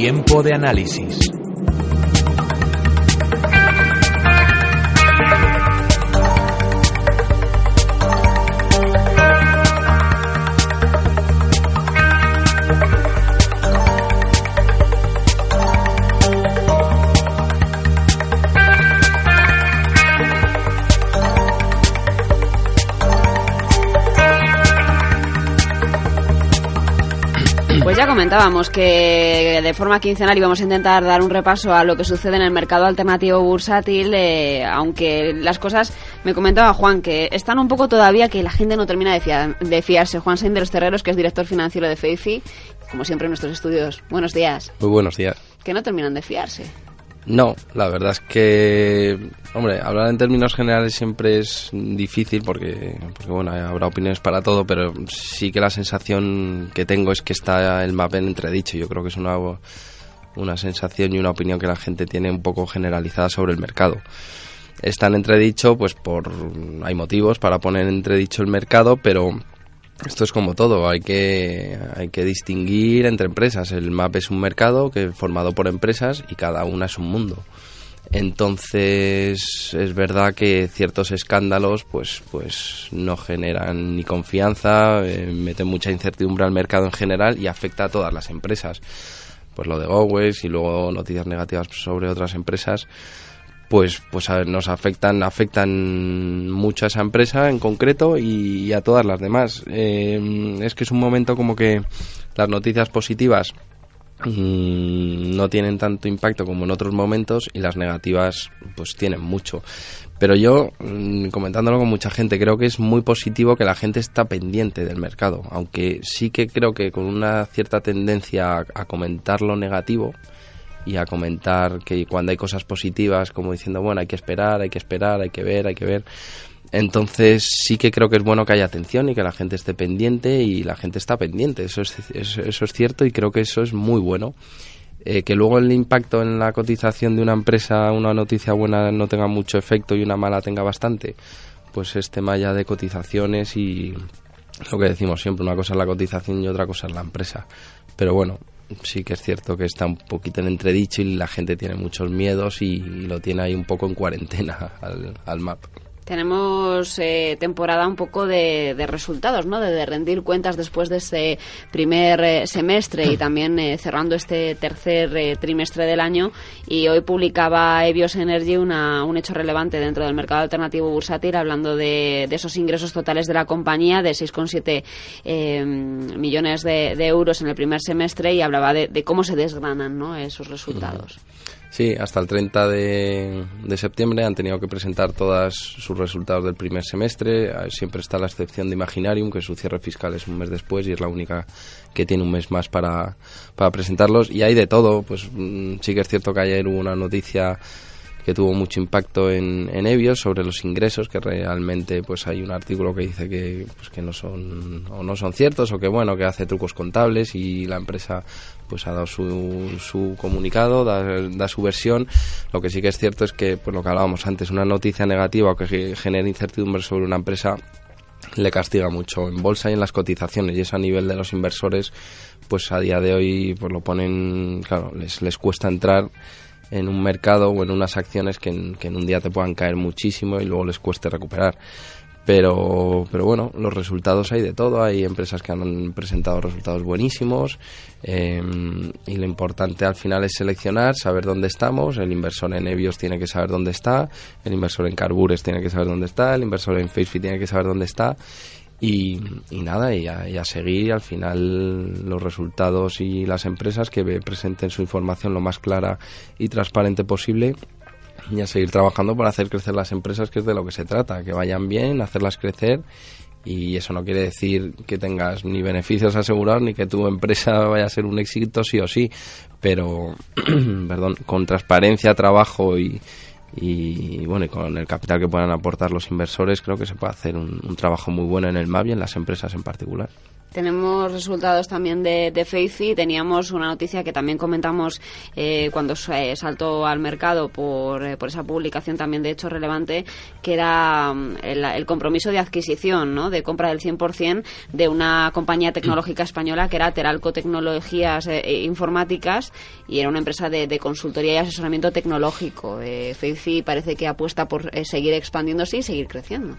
Tiempo de análisis. Comentábamos que de forma quincenal íbamos a intentar dar un repaso a lo que sucede en el mercado alternativo bursátil, eh, aunque las cosas, me comentaba Juan, que están un poco todavía que la gente no termina de, de fiarse. Juan Sainz de los Terreros, que es director financiero de FEIFI, como siempre en nuestros estudios. Buenos días. Muy buenos días. Que no terminan de fiarse. No, la verdad es que, hombre, hablar en términos generales siempre es difícil porque, porque, bueno, habrá opiniones para todo, pero sí que la sensación que tengo es que está el MAP en entredicho. Yo creo que es una, una sensación y una opinión que la gente tiene un poco generalizada sobre el mercado. Está en entredicho, pues por hay motivos para poner en entredicho el mercado, pero esto es como todo, hay que, hay que distinguir entre empresas. El MAP es un mercado que formado por empresas y cada una es un mundo. Entonces es verdad que ciertos escándalos pues, pues no generan ni confianza, eh, meten mucha incertidumbre al mercado en general y afecta a todas las empresas. Pues lo de Gowes y luego noticias negativas sobre otras empresas pues pues a nos afectan afectan mucho a esa empresa en concreto y, a todas las demás. Eh, es que es un momento como que las noticias positivas mm, no tienen tanto impacto como en otros momentos y las negativas pues tienen mucho. Pero yo mm, comentándolo con mucha gente creo que es muy positivo que la gente está pendiente del mercado aunque sí que creo que con una cierta tendencia a comentar lo negativo y a comentar que cuando hay cosas positivas, como diciendo, bueno, hay que esperar, hay que esperar, hay que ver, hay que ver. Entonces sí que creo que es bueno que haya atención y que la gente esté pendiente y la gente está pendiente, eso es, eso, es cierto y creo que eso es muy bueno. Eh, que luego el impacto en la cotización de una empresa, una noticia buena no tenga mucho efecto y una mala tenga bastante, pues es tema ya de cotizaciones y lo que decimos siempre, una cosa es la cotización y otra cosa es la empresa. Pero bueno, sí que es cierto que está un poquito en entredicho y la gente tiene muchos miedos y, lo tiene ahí un poco en cuarentena al, al MAP. Tenemos eh, temporada un poco de, de resultados, ¿no? De, rendir cuentas después de este primer eh, semestre y también eh, cerrando este tercer eh, trimestre del año. Y hoy publicaba Evios Energy una, un hecho relevante dentro del mercado alternativo bursátil, hablando de, esos ingresos totales de la compañía de 6,7 eh, millones de, euros en el primer semestre y hablaba de, de cómo se desgranan ¿no? esos resultados. Sí, hasta el 30 de, de, septiembre han tenido que presentar todos sus resultados del primer semestre. Siempre está la excepción de Imaginarium, que su cierre fiscal es un mes después y es la única que tiene un mes más para, para presentarlos. Y hay de todo. Pues mm, sí que es cierto que ayer hubo una noticia que tuvo mucho impacto en, en Evios sobre los ingresos, que realmente pues hay un artículo que dice que, pues, que no son o no son ciertos o que bueno que hace trucos contables y la empresa pues ha dado su, su comunicado, da, su versión. Lo que sí que es cierto es que, pues lo que hablábamos antes, una noticia negativa o que genera incertidumbre sobre una empresa le castiga mucho en bolsa y en las cotizaciones y eso a nivel de los inversores pues a día de hoy pues lo ponen claro les, les cuesta entrar en un mercado o en unas acciones que en, que en un día te puedan caer muchísimo y luego les cueste recuperar pero, pero bueno, los resultados hay de todo. Hay empresas que han presentado resultados buenísimos eh, y lo importante al final es seleccionar, saber dónde estamos. El inversor en Evios tiene que saber dónde está, el inversor en Carbures tiene que saber dónde está, el inversor en Facebook tiene que saber dónde está. Y, y nada, y a, y a, seguir al final los resultados y las empresas que presenten su información lo más clara y transparente posible y a seguir trabajando para hacer crecer las empresas, que es de lo que se trata, que vayan bien, hacerlas crecer. Y eso no quiere decir que tengas ni beneficios asegurados ni que tu empresa vaya a ser un éxito sí o sí, pero perdón, con transparencia, trabajo y, y bueno, y con el capital que puedan aportar los inversores, creo que se puede hacer un, trabajo muy bueno en el MAB y en las empresas en particular. Tenemos resultados también de, de Facey. Teníamos una noticia que también comentamos eh, cuando eh, saltó al mercado por, eh, por, esa publicación también de hecho relevante, que era mm, el, compromiso de adquisición, ¿no? de compra del 100% de una compañía tecnológica española que era Teralco Tecnologías Informáticas y era una empresa de, de consultoría y asesoramiento tecnológico. Eh, Facey parece que apuesta por seguir expandiéndose y seguir creciendo.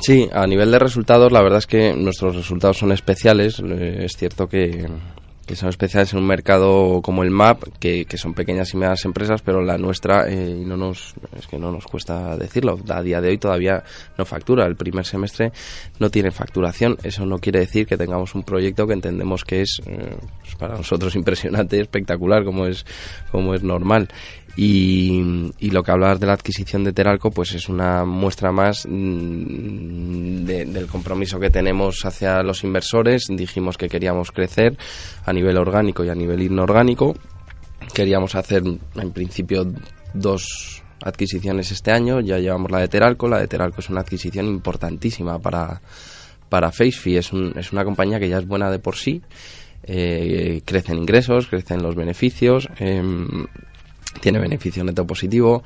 Sí, a nivel de resultados, la verdad es que nuestros resultados son especiales. Eh, es cierto que, son especiales en un mercado como el MAP, que, son pequeñas y medianas empresas, pero la nuestra, eh, no nos, es que no nos cuesta decirlo, a día de hoy todavía no factura. El primer semestre no tiene facturación. Eso no quiere decir que tengamos un proyecto que entendemos que es eh, pues para nosotros impresionante, espectacular, como es, como es normal. Y, lo que hablabas de la adquisición de Teralco, pues es una muestra más mm, del compromiso que tenemos hacia los inversores. Dijimos que queríamos crecer nivel orgánico y a nivel inorgánico. Queríamos hacer, en principio, dos adquisiciones este año. Ya llevamos la de Teralco. La de Teralco es una adquisición importantísima para, para FaceFi. Es, es una compañía que ya es buena de por sí. Eh, crecen ingresos, crecen los beneficios. Em, tiene beneficio neto positivo,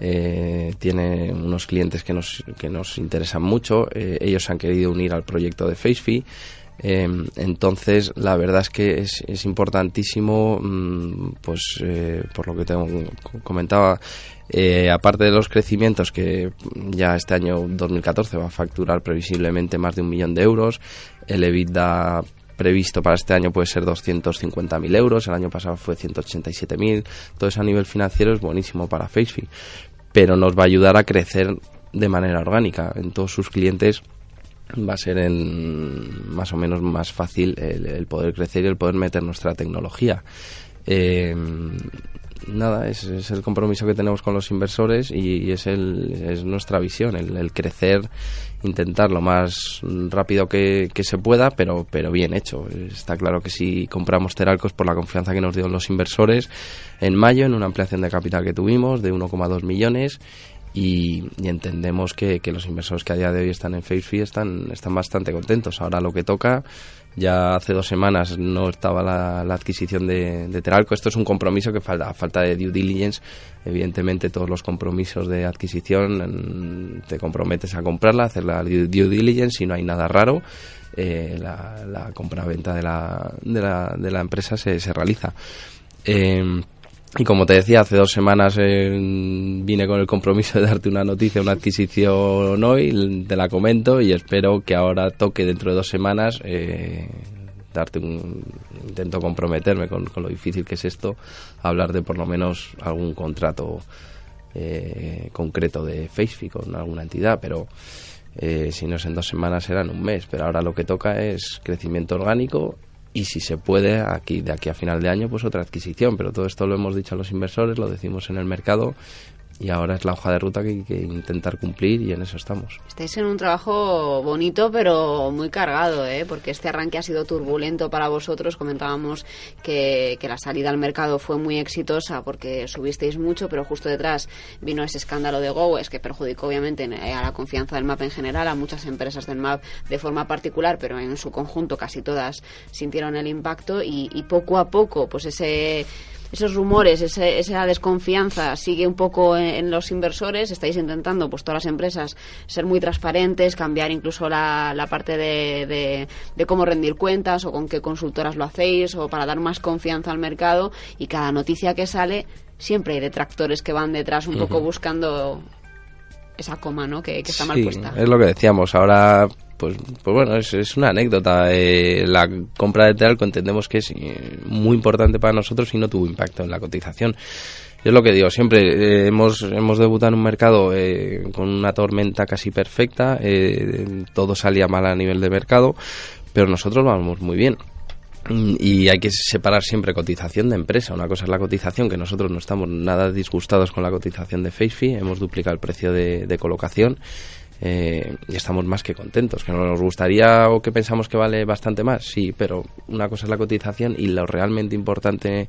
eh, tiene unos clientes que nos, que nos interesan mucho, eh, ellos han querido unir al proyecto de FaceFi. Eh, entonces, la verdad es que es, es importantísimo, mm, pues por lo que te comentaba, aparte de los crecimientos que ya este año 2014 va a facturar previsiblemente más de un millón de euros, el EBITDA previsto para este año puede ser 250.000 euros, el año pasado fue 187.000, todo eso a nivel financiero es buenísimo para Facebook, pero nos va a ayudar a crecer de manera orgánica en todos sus clientes va a ser en, más o menos más fácil el, poder crecer y el poder meter nuestra tecnología. Eh, nada, es, el compromiso que tenemos con los inversores y, es, el, es nuestra visión, el, el, crecer, intentar lo más rápido que, que, se pueda, pero, pero bien hecho. Está claro que si compramos Teralcos por la confianza que nos dieron los inversores en mayo, en una ampliación de capital que tuvimos de 1,2 millones, y, entendemos que, que, los inversores que a día de hoy están en FaceFi están, están bastante contentos. Ahora lo que toca ya hace dos semanas no estaba la, adquisición de, de, Teralco. Esto es un compromiso que falta, falta de due diligence. Evidentemente, todos los compromisos de adquisición te comprometes a comprarla, hacer la due diligence y no hay nada raro. Eh, la, la compra-venta de la, de, la, de la empresa se, se realiza. Eh, y como te decía, hace dos semanas eh, vine con el compromiso de darte una noticia, una adquisición hoy, te la comento y espero que ahora toque dentro de dos semanas eh, darte un intento comprometerme con, lo difícil que es esto, hablar de por lo menos algún contrato eh, concreto de Facebook con alguna entidad, pero si no es en dos semanas será en un mes, pero ahora lo que toca es crecimiento orgánico y si se puede aquí de aquí a final de año pues otra adquisición. Pero todo esto lo hemos dicho a los inversores lo decimos en el mercado y ahora es la hoja de ruta que hay que intentar cumplir y en eso estamos. Estáis en un trabajo bonito pero muy cargado, ¿eh? porque este arranque ha sido turbulento para vosotros. Comentábamos que, que la salida al mercado fue muy exitosa porque subisteis mucho, pero justo detrás vino ese escándalo de Go, que perjudicó obviamente a la confianza del MAP en general, a muchas empresas del MAP de forma particular, pero en su conjunto casi todas sintieron el impacto y, y poco a poco pues ese esos rumores, esa desconfianza sigue un poco en, los inversores. Estáis intentando, pues todas las empresas, ser muy transparentes, cambiar incluso la, parte de, cómo rendir cuentas o con qué consultoras lo hacéis o para dar más confianza al mercado. Y cada noticia que sale, siempre hay detractores que van detrás un poco buscando esa coma, ¿no? Que, está mal puesta. Es lo que decíamos. Ahora pues, pues bueno, es, una anécdota. Eh, la compra de Teralco entendemos que es eh, muy importante para nosotros y no tuvo impacto en la cotización. es lo que digo, siempre eh, hemos, hemos debutado en un mercado con una tormenta casi perfecta, todo salía mal a nivel de mercado, pero nosotros vamos muy bien. Y hay que separar siempre cotización de empresa. Una cosa es la cotización, que nosotros no estamos nada disgustados con la cotización de FaceFi, hemos duplicado el precio de colocación eh, y estamos más que contentos. ¿Que nos gustaría o que pensamos que vale bastante más? Sí, pero una cosa es la cotización y lo realmente importante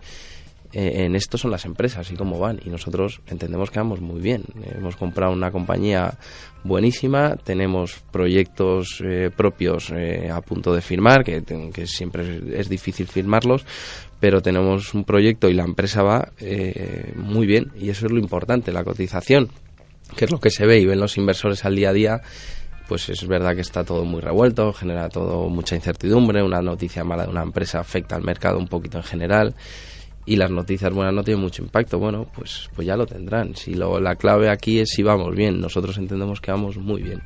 eh, en esto son las empresas y cómo van. Y nosotros entendemos que vamos muy bien. Hemos comprado una compañía buenísima, tenemos proyectos eh, propios eh, a punto de firmar, que, que siempre es, difícil firmarlos, pero tenemos un proyecto y la empresa va muy bien. Y eso es lo importante, la cotización, que es lo que se ve y ven los inversores al día a día pues es verdad que está todo muy revuelto, genera todo mucha incertidumbre, una noticia mala de una empresa afecta al mercado un poquito en general y las noticias buenas no tienen mucho impacto. Bueno, pues, pues ya lo tendrán. Si lo, la clave aquí es si vamos bien. Nosotros entendemos que vamos muy bien.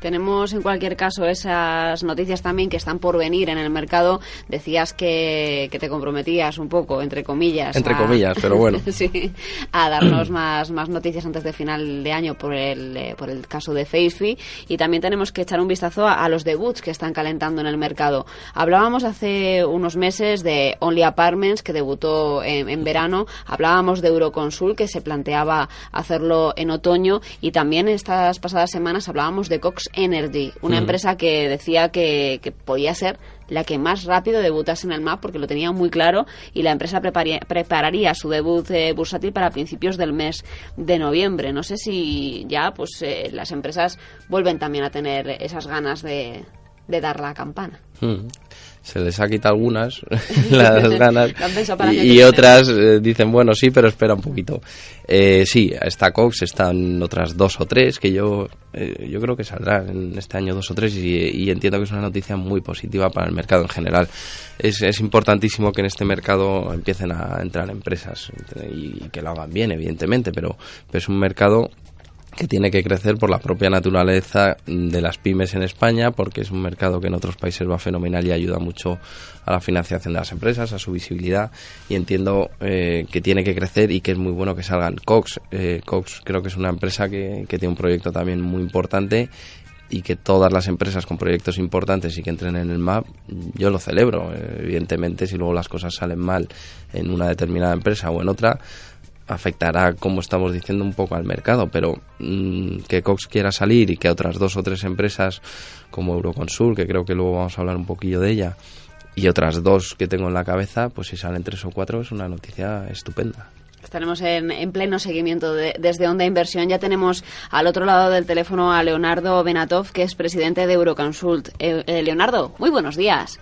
Tenemos en cualquier caso esas noticias también que están por venir en el mercado. Decías que, te comprometías un poco, entre comillas. Entre comillas, pero bueno. sí, a darnos más, más noticias antes de final de año por el, eh, por el caso de FaceFi. Y también tenemos que echar un vistazo a, los debuts que están calentando en el mercado. Hablábamos hace unos meses de Only Apartments, que debutó en, en verano. Hablábamos de Euroconsul, que se planteaba hacerlo en otoño. Y también estas pasadas semanas hablábamos de Cox Energy, una empresa que decía que, podía ser la que más rápido debutase en el MAP porque lo tenía muy claro y la empresa prepararía su debut eh, bursátil para principios del mes de noviembre. No sé si ya pues eh, las empresas vuelven también a tener esas ganas de, dar la campana. Se les ha quitado algunas las ganas y, otras eh, dicen bueno sí pero espera un poquito eh, sí está Cox están otras dos o tres que yo eh, yo creo que saldrán en este año dos o tres y, entiendo que es una noticia muy positiva para el mercado en general. Es, es importantísimo que en este mercado empiecen a entrar empresas y, que lo hagan bien evidentemente pero, pero es un mercado que tiene que crecer por la propia naturaleza de las pymes en España, porque es un mercado que en otros países va fenomenal y ayuda mucho a la financiación de las empresas, a su visibilidad, y entiendo eh, que tiene que crecer y que es muy bueno que salgan Cox. Eh, Cox creo que es una empresa que, que tiene un proyecto también muy importante y que todas las empresas con proyectos importantes y que entren en el MAP, yo lo celebro. Evidentemente, si luego las cosas salen mal en una determinada empresa o en otra, afectará, como estamos diciendo, un poco al mercado, pero mm, que Cox quiera salir y que otras dos o tres empresas como Euroconsul, que creo que luego vamos a hablar un poquillo de ella, y otras dos que tengo en la cabeza, pues si salen tres o cuatro es una noticia estupenda. Estaremos en, en pleno seguimiento desde Onda Inversión. Ya tenemos al otro lado del teléfono a Leonardo Benatov, que es presidente de Euroconsult. Eh, eh, Leonardo, muy buenos días.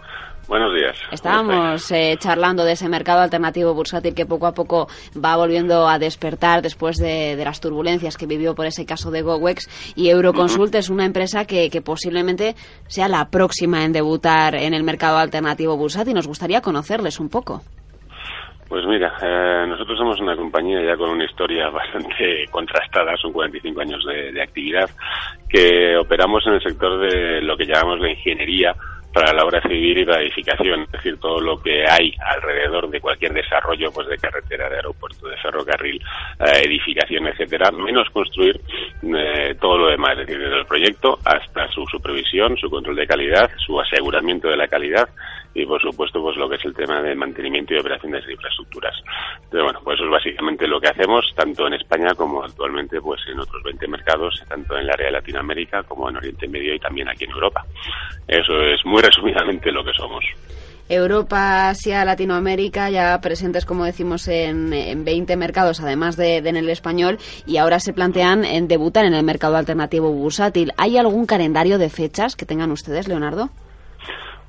Buenos días. Estábamos eh, charlando de ese mercado alternativo bursátil que poco a poco va volviendo a despertar después de, las turbulencias que vivió por ese caso de GoWex. Y Euroconsult es una empresa que, posiblemente sea la próxima en debutar en el mercado alternativo bursátil. Nos gustaría conocerles un poco. Pues mira, eh, nosotros somos una compañía ya con una historia bastante contrastada, son 45 años de actividad, que operamos en el sector de lo que llamamos la ingeniería para la obra civil y la edificación, es decir, todo lo que hay alrededor de cualquier desarrollo pues de carretera, de aeropuerto, de ferrocarril, eh, edificación, etcétera, menos construir eh, todo lo demás, es decir, desde el proyecto hasta su supervisión, su control de calidad, su aseguramiento de la calidad y por supuesto pues lo que es el tema de mantenimiento y operación de infraestructuras. Pero bueno, pues eso es básicamente lo que hacemos tanto en España como actualmente pues en otros 20 mercados, tanto en el área de Latinoamérica como en Oriente Medio y también aquí en Europa. Eso es muy resumidamente lo que somos. Europa, Asia, Latinoamérica, ya presentes, como decimos, en, en 20 mercados, además de, en el español, y ahora se plantean en debutar en el mercado alternativo bursátil. ¿Hay algún calendario de fechas que tengan ustedes, Leonardo?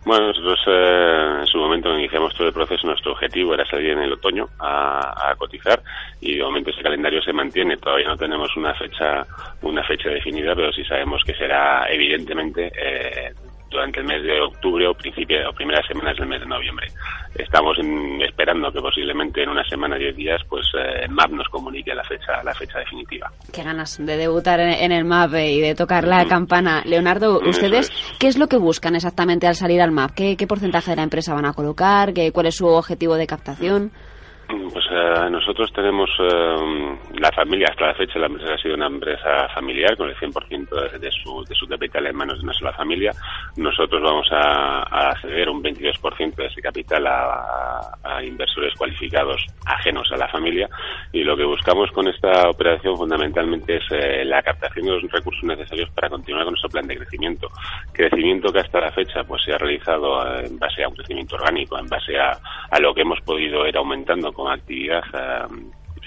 Bueno, nosotros eh, en su momento iniciamos todo el proceso, nuestro objetivo era salir en el otoño a, cotizar y de momento ese calendario se mantiene. Todavía no tenemos una fecha una fecha definida, pero sí sabemos que será evidentemente eh, durante el mes de octubre o principio o primeras semanas del mes de noviembre. Estamos esperando que posiblemente en una semana, diez días, pues eh, MAP nos comunique la fecha la fecha definitiva. Qué ganas de debutar en, el MAP eh, y de tocar la campana. Leonardo, ¿ustedes qué es lo que buscan exactamente al salir al MAP? ¿Qué, porcentaje de la empresa van a colocar? ¿Qué, ¿Cuál es su objetivo de captación? Pues eh, nosotros tenemos eh, la familia, hasta la fecha la empresa ha sido una empresa familiar con el 100% de, su, de su capital en manos de una sola familia. Nosotros vamos a, a ceder un 22% de ese capital a, inversores cualificados ajenos a la familia y lo que buscamos con esta operación fundamentalmente es eh, la captación de los recursos necesarios para continuar con nuestro plan de crecimiento. Crecimiento que hasta la fecha pues se ha realizado en base a un crecimiento orgánico, en base a, a lo que hemos podido ir aumentando como actividad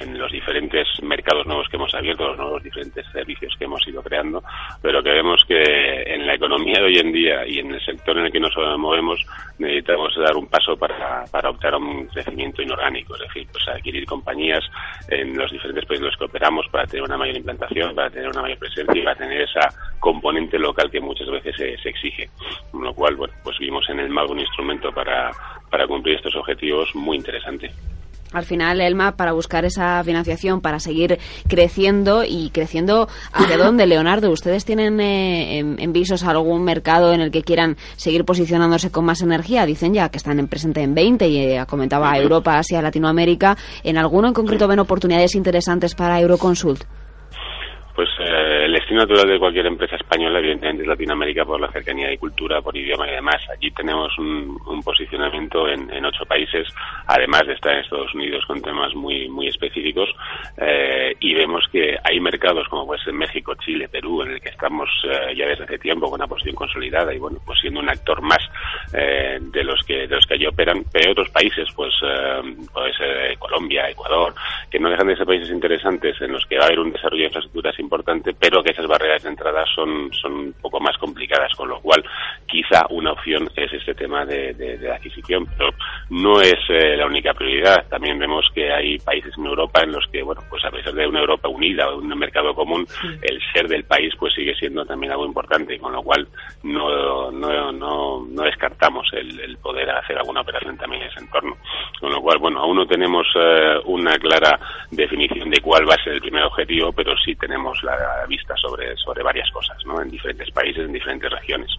en los diferentes mercados nuevos que hemos abierto, los nuevos diferentes servicios que hemos ido creando, pero que vemos que en la economía de hoy en día y en el sector en el que nos movemos necesitamos dar un paso para, para optar a un crecimiento inorgánico, es decir, pues adquirir compañías en los diferentes países en los que operamos para tener una mayor implantación, para tener una mayor presencia y para tener esa componente local que muchas veces se, se exige. Con lo cual, bueno, pues vimos en el MAG un instrumento para, para cumplir estos objetivos muy interesante al final Elma para buscar esa financiación para seguir creciendo y creciendo hacia dónde Leonardo ustedes tienen eh, en, visos algún mercado en el que quieran seguir posicionándose con más energía dicen ya que están en presente en 20 y eh, comentaba Europa Asia Latinoamérica. En alguno en concreto ven oportunidades interesantes para Euroconsult pues eh, el destino natural de cualquier empresa española, evidentemente, es Latinoamérica por la cercanía de cultura, por idioma y demás. Allí tenemos un, posicionamiento en, ocho países, además de estar en Estados Unidos con temas muy muy específicos. Eh, y vemos que hay mercados como pues en México, Chile, Perú, en el que estamos eh, ya desde hace tiempo con una posición consolidada y bueno, pues siendo un actor más de los que de los que allí operan. Pero hay otros países, pues puede ser Colombia, Ecuador, que no dejan de ser países interesantes en los que va a haber un desarrollo de infraestructuras importante, pero que esas barreras de entrada son, son un poco más complicadas, con lo cual quizá una opción es este tema de, de, adquisición, pero no es eh, la única prioridad. También vemos que hay países en Europa en los que, bueno, pues a pesar de una Europa unida o un mercado común, el ser del país pues sigue siendo también algo importante, con lo cual no, no, no, no descartamos el, el, poder hacer alguna operación también en ese entorno. Con lo cual, bueno, aún no tenemos eh, una clara definición de cuál va a ser el primer objetivo, pero sí tenemos la vista sobre, sobre varias cosas, ¿no? En diferentes países, en diferentes regiones.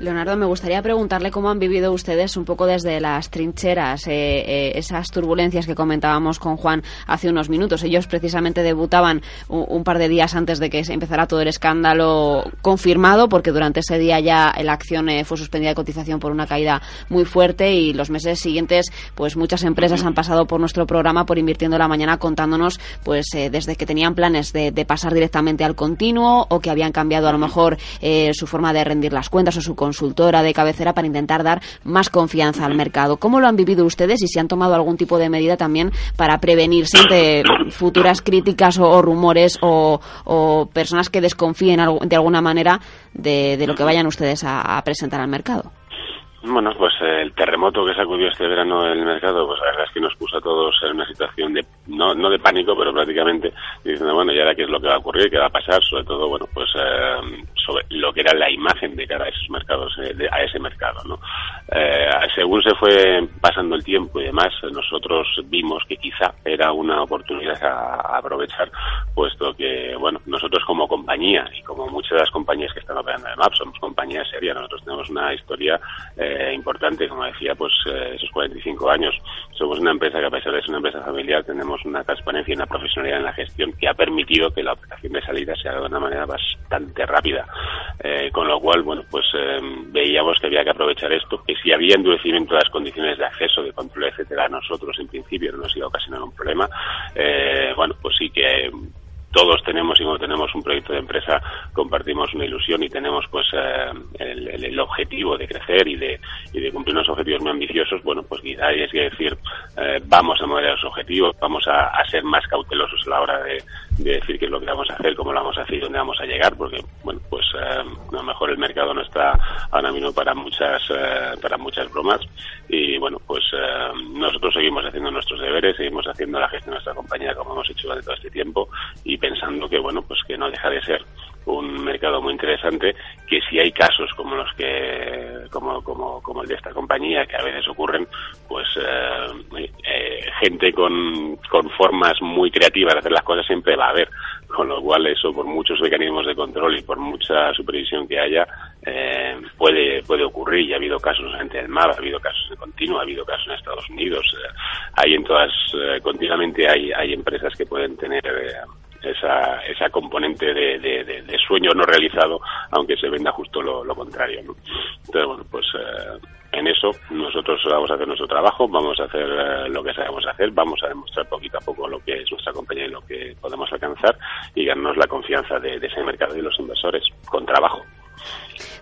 Leonardo, me gustaría preguntarle cómo han vivido ustedes un poco desde las trincheras, eh, eh, esas turbulencias que comentábamos con Juan hace unos minutos. Ellos precisamente debutaban un, par de días antes de que empezara todo el escándalo confirmado, porque durante ese día ya la acción eh, fue suspendida de cotización por una caída muy fuerte y los meses siguientes, pues muchas empresas han pasado por nuestro programa por invirtiendo la mañana contándonos, pues desde que tenían planes de, pasar directamente al continuo o que habían cambiado a lo mejor su forma de rendir las cuentas o su consultora de cabecera para intentar dar más confianza al mercado. ¿Cómo lo han vivido ustedes y si han tomado algún tipo de medida también para prevenirse de futuras críticas o, rumores o, personas que desconfíen de alguna manera de, lo que vayan ustedes a presentar al mercado? Bueno, pues eh, el terremoto que sacudió este verano el mercado, pues la verdad es que nos puso a todos en una situación de, no, no de pánico, pero prácticamente diciendo, bueno, ¿y ahora qué es lo que va a ocurrir? ¿Qué va a pasar? Sobre todo, bueno, pues eh, sobre lo que era la imagen de cara a esos mercados, eh, a ese mercado, ¿no? según se fue pasando el tiempo y demás, nosotros vimos que quizá era una oportunidad a, aprovechar, puesto que, bueno, nosotros como compañía y como muchas de las compañías que están operando en MAP somos compañías serias, nosotros tenemos una historia eh, importante, como decía, pues eh, esos 45 años. Somos una empresa que a pesar de ser una empresa familiar tenemos una transparencia y una profesionalidad en la gestión que ha permitido que la operación de salida se haga de una manera bastante rápida. Eh, con lo cual, bueno, pues veíamos que había que aprovechar esto, que si había endurecimiento de las condiciones de acceso, de control, etcétera, nosotros en principio no nos iba a ocasionar un problema. bueno, pues sí que todos tenemos y cuando tenemos un proyecto de empresa compartimos una ilusión y tenemos pues eh, el, objetivo de crecer y de, y de cumplir unos objetivos muy ambiciosos, bueno, pues quizá hay que decir, eh, vamos a mover los objetivos, vamos a, ser más cautelosos a la hora de, decir qué es lo que vamos a hacer, cómo lo vamos a hacer y dónde vamos a llegar, porque, bueno, pues eh, a lo mejor el mercado no está ahora mismo para muchas, para muchas bromas. Y, bueno, pues nosotros seguimos haciendo nuestros deberes, seguimos haciendo la gestión de nuestra compañía como hemos hecho durante todo este tiempo y pensando que bueno pues que no deja de ser un mercado muy interesante que si hay casos como los que como como como el de esta compañía que a veces ocurren pues eh, eh, gente con, con formas muy creativas de hacer las cosas siempre va a haber. Con lo cual eso por muchos mecanismos de control y por mucha supervisión que haya eh, puede puede ocurrir. Y ha habido casos en el mar ha habido casos en continuo ha habido casos en Estados Unidos. Hay en todas continuamente hay hay empresas que pueden tener esa, esa componente de, de, sueño no realizado, aunque se venda justo lo, contrario. Entonces, bueno, pues eh, en eso nosotros vamos a hacer nuestro trabajo, vamos a hacer eh, lo que sabemos hacer, vamos a demostrar poquito a poco lo que es nuestra compañía y lo que podemos alcanzar y ganarnos la confianza de, ese mercado y los inversores con trabajo.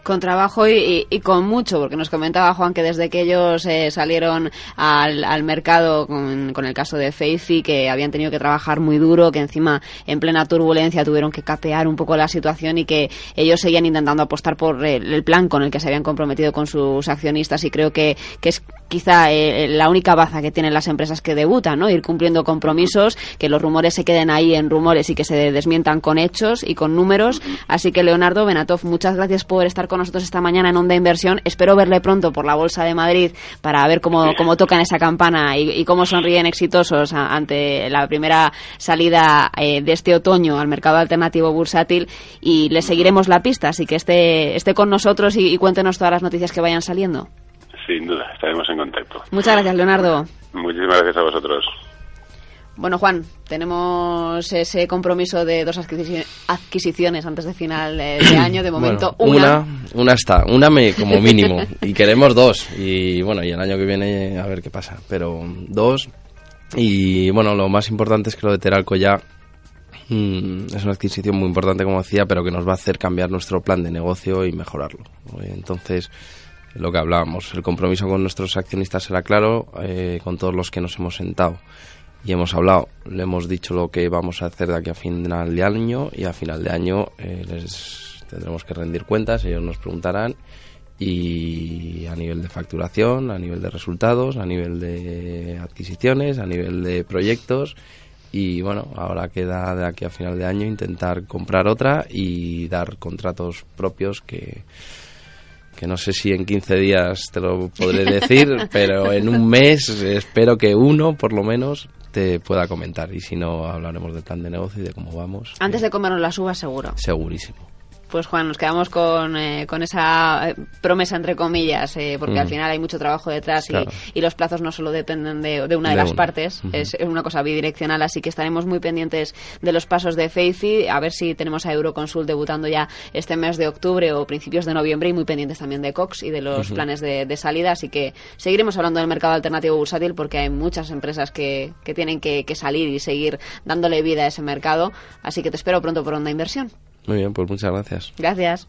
Con trabajo y, con mucho, porque nos comentaba Juan que desde que ellos eh, salieron al, mercado con, el caso de Faithy, que habían tenido que trabajar muy duro, que encima en plena turbulencia tuvieron que capear un poco la situación y que ellos seguían intentando apostar por el, plan con el que se habían comprometido con sus accionistas y creo que, que es quizá eh, la única baza que tienen las empresas que debutan, ¿no? Ir cumpliendo compromisos, que los rumores se queden ahí en rumores y que se desmientan con hechos y con números. Así que Leonardo Benatov, muchas gracias por estar con nosotros esta mañana en Onda Inversión. Espero verle pronto por la Bolsa de Madrid para ver cómo, cómo tocan esa campana y, cómo sonríen exitosos ante la primera salida eh, de este otoño al mercado alternativo bursátil y le seguiremos la pista. Así que esté, esté con nosotros y, y cuéntenos todas las noticias que vayan saliendo. Sin duda, estaremos en contacto. Muchas gracias, Leonardo. Muchísimas gracias a vosotros. Bueno, Juan, tenemos ese compromiso de dos adquisiciones antes de final de, año. De momento, una. una. está, una me, como mínimo. y queremos dos. Y bueno, y el año que viene a ver qué pasa. Pero dos. Y bueno, lo más importante es que lo de Teralco ya mm, es una adquisición muy importante, como decía, pero que nos va a hacer cambiar nuestro plan de negocio y mejorarlo. Entonces lo que hablábamos, el compromiso con nuestros accionistas será claro, eh, con todos los que nos hemos sentado y hemos hablado, le hemos dicho lo que vamos a hacer de aquí a final de año y a final de año eh, les tendremos que rendir cuentas, ellos nos preguntarán y a nivel de facturación, a nivel de resultados, a nivel de adquisiciones, a nivel de proyectos y bueno, ahora queda de aquí a final de año intentar comprar otra y dar contratos propios que que no sé si en 15 días te lo podré decir, pero en un mes espero que uno, por lo menos, te pueda comentar. Y si no, hablaremos del plan de negocio y de cómo vamos. Antes de comernos las uvas, seguro. Segurísimo pues Juan, nos quedamos con, eh, con esa eh, promesa, entre comillas, eh, porque al mm. final hay mucho trabajo detrás y, los plazos no solo dependen de, una de, las partes, es, una cosa bidireccional, así que estaremos muy pendientes de los pasos de Faithy, a ver si tenemos a Euroconsult debutando ya este mes de octubre o principios de noviembre y muy pendientes también de Cox y de los planes de, salida, así que seguiremos hablando del mercado alternativo bursátil porque hay muchas empresas que, que tienen que, que salir y seguir dándole vida a ese mercado, así que te espero pronto por Onda Inversión. Muy bien, pues muchas gracias. Gracias.